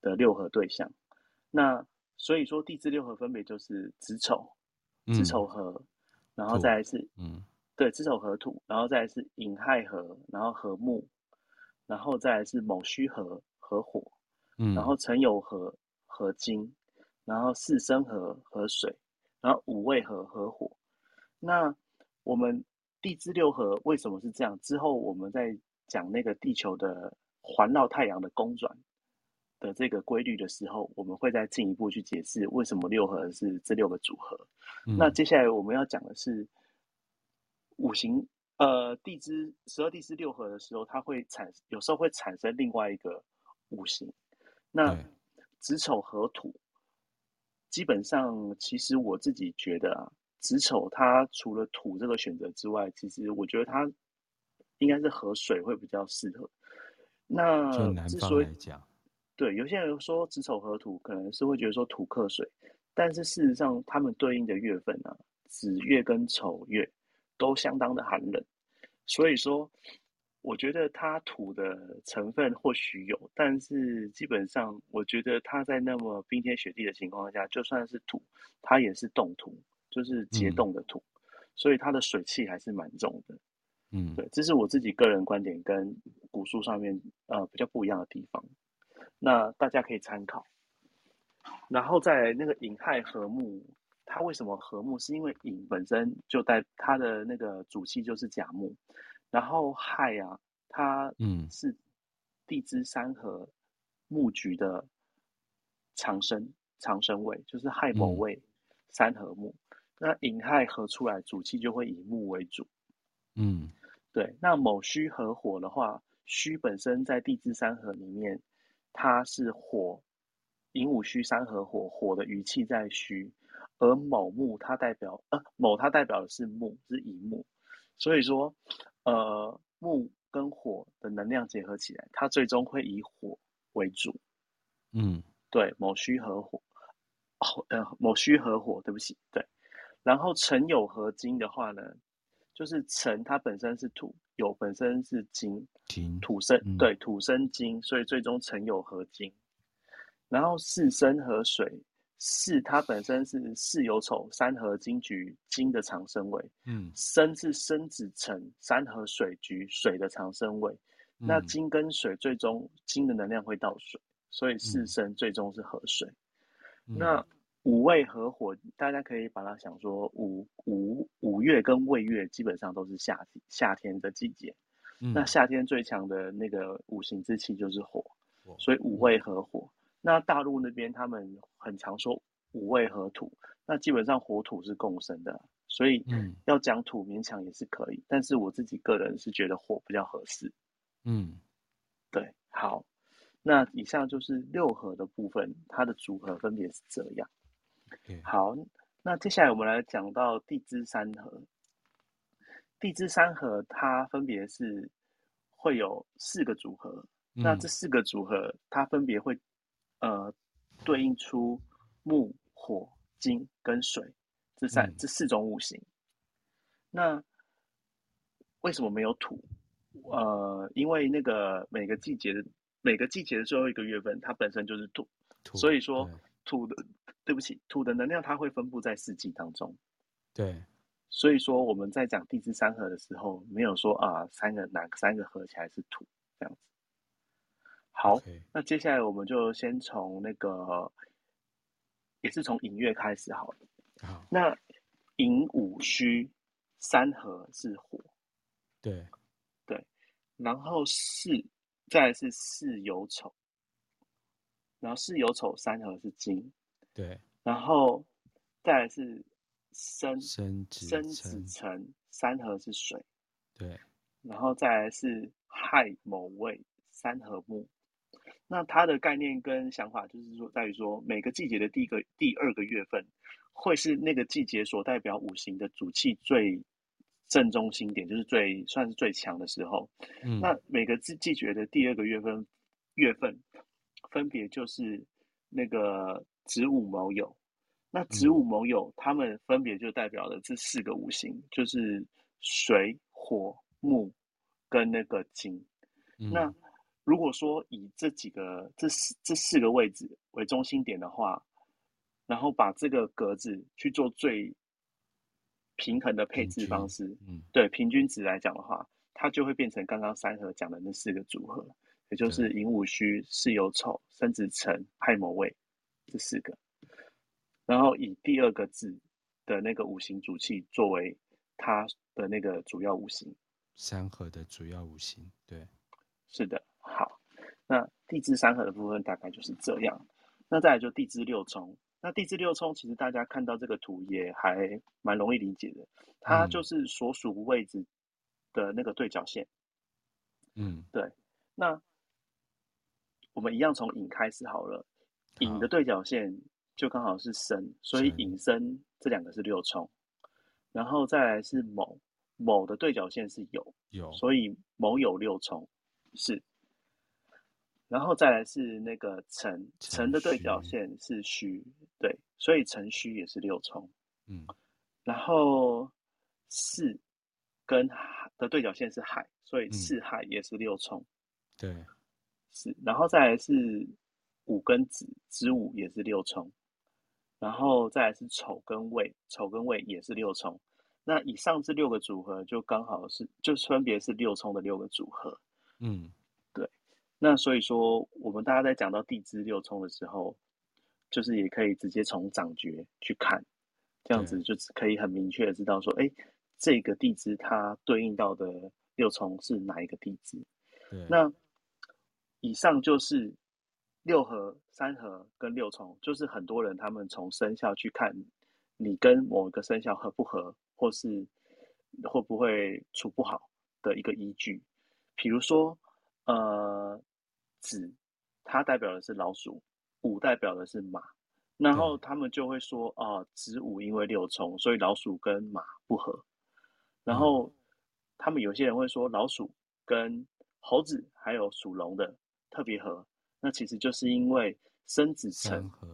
的六合对象。那所以说，地支六合分别就是子丑、子丑合，然后再来是嗯，对，子丑合土，然后再来是寅亥合，然后合木。然后再来是卯戌合合火，嗯，然后辰酉合合金，然后四生合合水，然后五味合合火。那我们地支六合为什么是这样？之后我们在讲那个地球的环绕太阳的公转的这个规律的时候，我们会再进一步去解释为什么六合是这六个组合。嗯，那接下来我们要讲的是五行。呃，地支十二地支六合的时候，它会产有时候会产生另外一个五行。那子丑合土，基本上其实我自己觉得啊，子丑它除了土这个选择之外，其实我觉得它应该是河水会比较适合。那之所以讲，对，有些人说子丑合土，可能是会觉得说土克水，但是事实上他们对应的月份呢、啊，子月跟丑月都相当的寒冷，所以说。我觉得它土的成分或许有，但是基本上，我觉得它在那么冰天雪地的情况下，就算是土，它也是冻土，就是结冻的土，嗯、所以它的水气还是蛮重的。嗯，对，这是我自己个人观点，跟古书上面呃比较不一样的地方。那大家可以参考。然后在那个寅亥合木，它为什么合木？是因为寅本身就带它的那个主气就是甲木。然后亥啊，它嗯是地支三合木局的长生长生位，就是亥卯未三合木。嗯、那寅亥合出来，主气就会以木为主。嗯，对。那卯戌合火的话，戌本身在地支三合里面，它是火，寅午戌三合火，火的余气在戌，而卯木它代表呃卯它代表的是木，是乙木，所以说。呃，木跟火的能量结合起来，它最终会以火为主。嗯，对，卯戌合火，哦呃，卯戌合火，对不起，对。然后辰酉合金的话呢，就是辰它本身是土，酉本身是金，金土生，嗯、对，土生金，所以最终辰酉合金。然后巳申合水。巳它本身是巳酉丑三合金局金的长生位，嗯，申是申子辰三合水局水的长生位，嗯、那金跟水最终金的能量会到水，所以巳申最终是合水。嗯、那五味合火，大家可以把它想说五五五月跟未月基本上都是夏夏天的季节，嗯、那夏天最强的那个五行之气就是火，所以五味合火。那大陆那边他们很常说五味合土，那基本上火土是共生的，所以要讲土勉强也是可以，嗯、但是我自己个人是觉得火比较合适。嗯，对，好，那以上就是六合的部分，它的组合分别是这样。好，那接下来我们来讲到地支三合。地支三合它分别是会有四个组合，嗯、那这四个组合它分别会。呃，对应出木、火、金跟水这三、嗯、这四种五行。那为什么没有土？呃，因为那个每个季节的每个季节的最后一个月份，它本身就是土，土所以说土的，对不起，土的能量它会分布在四季当中。对，所以说我们在讲地支三合的时候，没有说啊三个哪三个合起来是土这样子。好.那接下来我们就先从那个，也是从寅月开始好了。好，那寅午戌三合是火，对。对，然后巳，再来是巳酉丑，然后巳酉丑三合是金，对，然后再来是申申子辰三合是水，对，然后再来是亥卯未三合木。那它的概念跟想法就是说，在于说每个季节的第一个、第二个月份，会是那个季节所代表五行的主气最正中心点，就是最算是最强的时候。嗯，那每个季季节的第二个月份，月份分别就是那个子午卯酉。那子午卯酉，他们分别就代表了这四个五行，就是水、火、木跟那个金。嗯、那如果说以这几个这四这四个位置为中心点的话，然后把这个格子去做最平衡的配置方式，嗯，对，平均值来讲的话，它就会变成刚刚三合讲的那四个组合，也就是寅午戌、巳酉丑、申子辰、亥卯未这四个，然后以第二个字的那个五行主气作为它的那个主要五行，三合的主要五行，对，是的。好，那地支三合的部分大概就是这样。那再来就地支六冲。那地支六冲其实大家看到这个图也还蛮容易理解的，它就是所属位置的那个对角线。嗯，对。那我们一样从寅开始好了，寅的对角线就刚好是申，所以寅申这两个是六冲，然后再来是卯，卯的对角线是酉，酉，所以卯酉六冲是，然后再来是那个辰，辰的对角线是戌，对，所以辰戌也是六冲，嗯，然后巳跟海的对角线是海，所以巳海也是六冲，对。是，然后再来是午跟子，子午也是六冲，然后再来是丑跟未，丑跟未也是六冲。那以上这六个组合就刚好是，就分别是六冲的六个组合。嗯，对。那所以说，我们大家在讲到地支六冲的时候，就是也可以直接从掌诀去看，这样子就可以很明确的知道说，哎，这个地支它对应到的六冲是哪一个地支。那以上就是六合、三合跟六冲，就是很多人他们从生肖去看你跟某一个生肖合不合，或是会不会处不好的一个依据。比如说，呃，子它代表的是老鼠，午代表的是马，然后他们就会说，哦、呃，子午因为六冲，所以老鼠跟马不合。然后他们有些人会说，老鼠跟猴子还有属龙的。特别合，那其实就是因为生子辰合，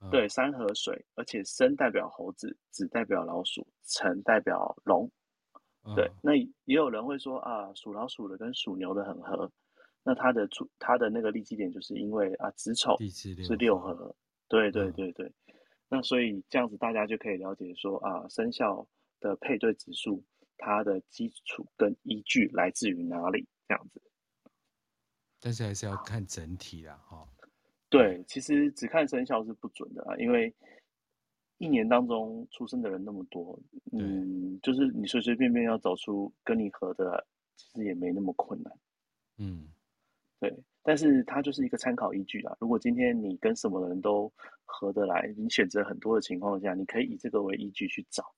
嗯、对，三合水，而且生代表猴子，子代表老鼠，辰代表龙，嗯、对。那也有人会说啊，属老鼠的跟属牛的很合，那它的主，它的那个利基点就是因为啊，子丑是六合，对对对对。嗯、那所以这样子大家就可以了解说啊，生肖的配对指数，它的基础跟依据来自于哪里，这样子。但是还是要看整体的哈。对，其实只看生肖是不准的啊，因为一年当中出生的人那么多，嗯，就是你随随便便要找出跟你合的，其实也没那么困难。嗯，对，但是它就是一个参考依据啦。如果今天你跟什么人都合得来，你选择很多的情况下，你可以以这个为依据去找。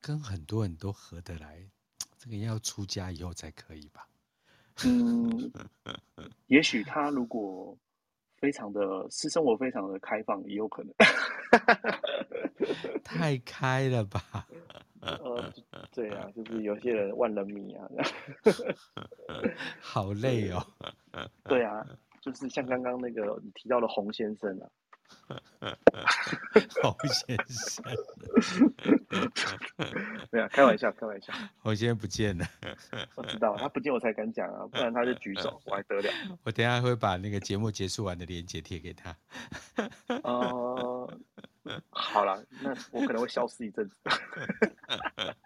跟很多人都合得来，这个要出家以后才可以吧？嗯，也许他如果非常的私生活非常的开放，也有可能。太开了吧？呃，对啊，就是有些人万人迷啊，好累哦。对啊，就是像刚刚那个你提到的洪先生啊。洪先生，没有开玩笑，开玩笑。洪先生不见了，我知道他不见我才敢讲啊，不然他就举手，我还得了。我等下会把那个节目结束完的链接贴给他。哦、呃，好了，那我可能会消失一阵子。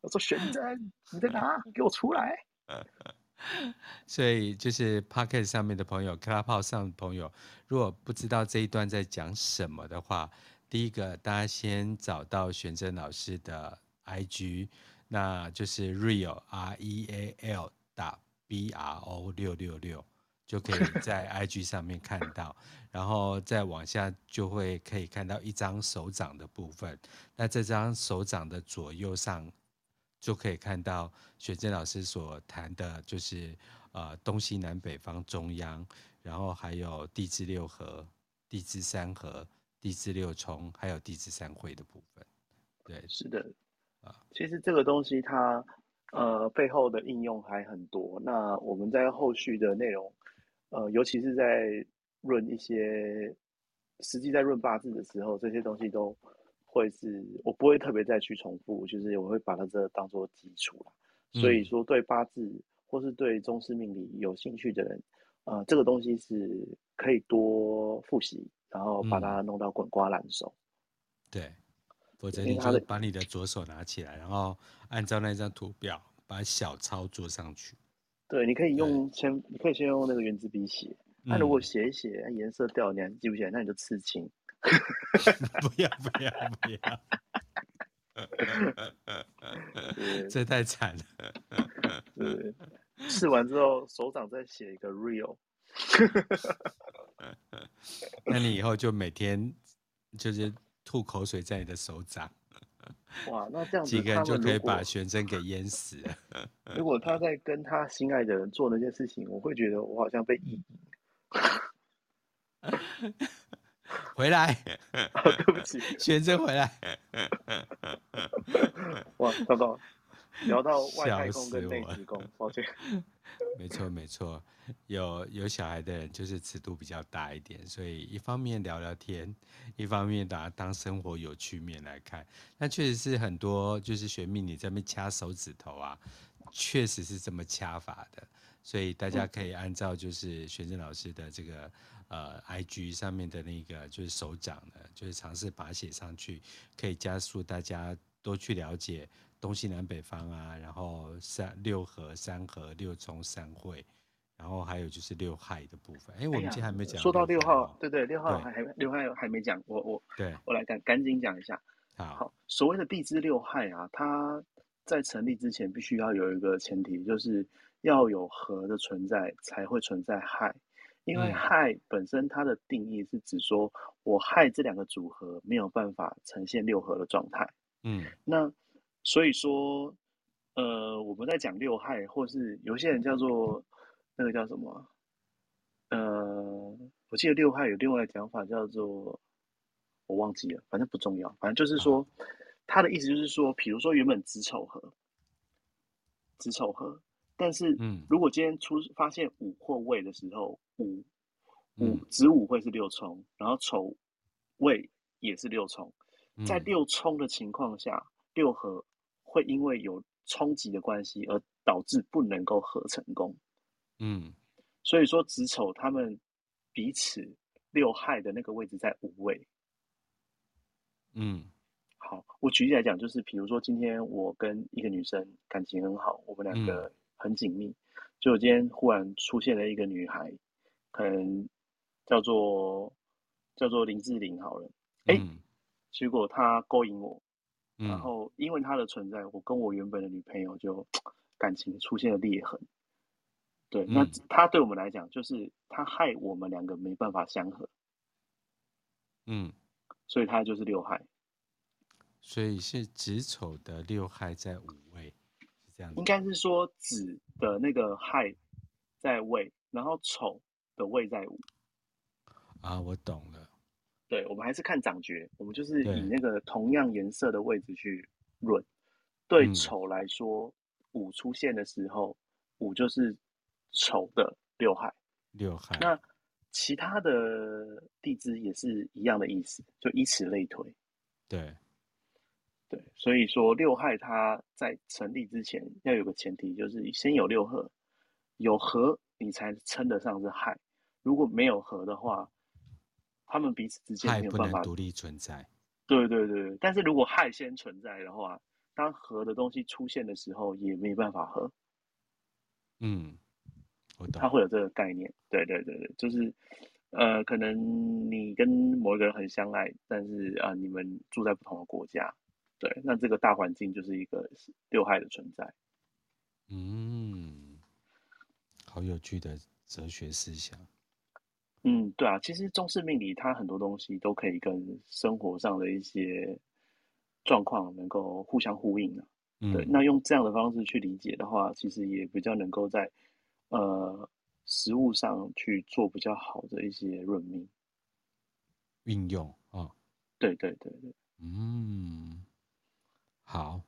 我说玄真，你在哪？给我出来！所以就是 Podcast 上面的朋友，Clubhouse 上的朋友，如果不知道这一段在讲什么的话，第一个大家先找到玄真老师的 IG，那就是 Real R E A L 打 B R O 六六六，就可以在 IG 上面看到，然后再往下就会可以看到一张手掌的部分，那这张手掌的左右上。就可以看到雪珍老师所谈的，就是呃东西南北方中央，然后还有地支六合、地支三合、地支六冲，还有地支三会的部分。对，是的，啊，其实这个东西它呃背后的应用还很多。那我们在后续的内容，呃，尤其是在论一些实际在论八字的时候，这些东西都。会是我不会特别再去重复，就是我会把它这当做基础。所以说，对八字或是对中式命理有兴趣的人，呃，这个东西是可以多复习，然后把它弄到滚瓜烂熟。嗯、对，否则你就把你的左手拿起来，然后按照那张图表把小抄做上去。对，你可以用先，你可以先用那个原子笔写。那、嗯、如果写一写颜色掉，你还记不起来，那你就刺青。不要不要 不要！这太惨了。对，试完之后手掌再写一个 real。那你以后就每天就是吐口水在你的手掌。哇，那这样子几个人就可以把玄真给淹死了。如果他在跟他心爱的人做那件事情，我会觉得我好像被意淫。回来，哦，对不起，玄真回来。哇，糟糕，聊到外太空跟内子宫，抱歉。没错，没错，有有小孩的人就是尺度比较大一点，所以一方面聊聊天，一方面把它当生活有趣面来看。那确实是很多就是学命理在那边掐手指头啊，确实是这么掐法的。所以大家可以按照就是玄真老师的这个呃 IG 上面的那个就是手掌的，就是尝试把它写上去，可以加速大家多去了解东西南北方啊，然后三六合、三合、六冲、三会，然后还有就是六害的部分。哎，我们今天还没讲。说到六号，对对，六号还还六害还没讲，我我对我来赶赶紧讲一下。好，好，所谓的地支六害啊，它在成立之前必须要有一个前提，就是。要有合的存在，才会存在害，因为害本身它的定义是指说，我害这两个组合没有办法呈现六合的状态。嗯，那所以说，呃，我们在讲六害，或是有些人叫做那个叫什么？呃，我记得六害有另外一个讲法叫做，我忘记了，反正不重要，反正就是说，他的意思就是说，比如说原本子丑合，子丑合。但是，如果今天出发现午或未的时候，午午子午会是六冲，然后丑未也是六冲，在六冲的情况下，六合会因为有冲击的关系而导致不能够合成功。嗯，所以说子丑他们彼此六害的那个位置在五位。嗯，好，我举例来讲，就是比如说今天我跟一个女生感情很好，我们两个。很紧密，就我今天忽然出现了一个女孩，可能叫做叫做林志玲好了，哎、嗯，结果她勾引我，嗯，然后因为他的存在，我跟我原本的女朋友就感情出现了裂痕。对，嗯、那他对我们来讲，就是他害我们两个没办法相合，嗯，所以他就是六害，所以是子丑的六害在午位。是这样应该是说子的那个害在位，然后丑的位在午。啊，我懂了。对，我们还是看掌诀，我们就是以那个同样颜色的位置去论。对丑来说，五、嗯、出现的时候，五就是丑的六害。六害。那其他的地支也是一样的意思，就以此类推。对。对，所以说六害它在成立之前要有个前提，就是先有六合，有合你才称得上是害。如果没有合的话，他们彼此之间没有办法独立存在。对对对，但是如果害先存在的话，当合的东西出现的时候，也没办法合。嗯，我懂。他会有这个概念。对对对对，就是呃，可能你跟某一个人很相爱，但是啊、呃，你们住在不同的国家。对，那这个大环境就是一个六害的存在。嗯，好有趣的哲学思想。嗯，对啊，其实中式命理它很多东西都可以跟生活上的一些状况能够互相呼应的。嗯，对，那用这样的方式去理解的话，其实也比较能够在呃实物上去做比较好的一些论命运用啊。哦，对对对对，嗯。好，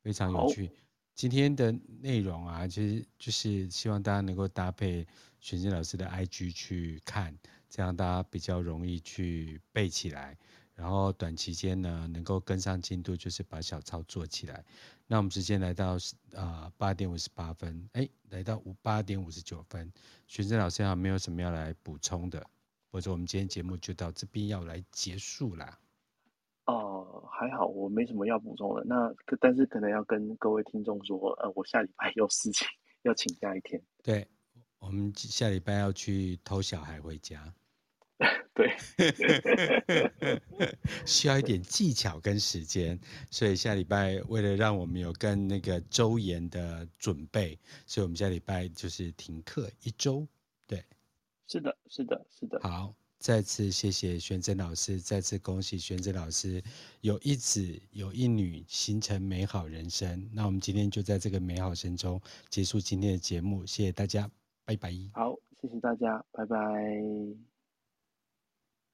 非常有趣。今天的内容啊，其实就是希望大家能够搭配玄真老师的 IG 去看，这样大家比较容易去背起来。然后短期间呢，能够跟上进度，就是把小抄做起来。那我们时间来到啊八点五十八分，哎，来到五八点五十九分，玄真老师还没有什么要来补充的，或者我们今天节目就到这边要来结束啦。哦，还好，我没什么要补充的。那但是可能要跟各位听众说，呃，我下礼拜 有事情要请假一天。对，我们下礼拜要去偷小孩回家。对，需要一点技巧跟时间，所以下礼拜为了让我们有跟那个周延的准备，所以我们下礼拜就是停课一周。对，是的，是的，是的。好。再次谢谢玄真老师，再次恭喜玄真老师有一子有一女，形成美好人生。那我们今天就在这个美好声中结束今天的节目，谢谢大家，拜拜。好，谢谢大家，拜拜。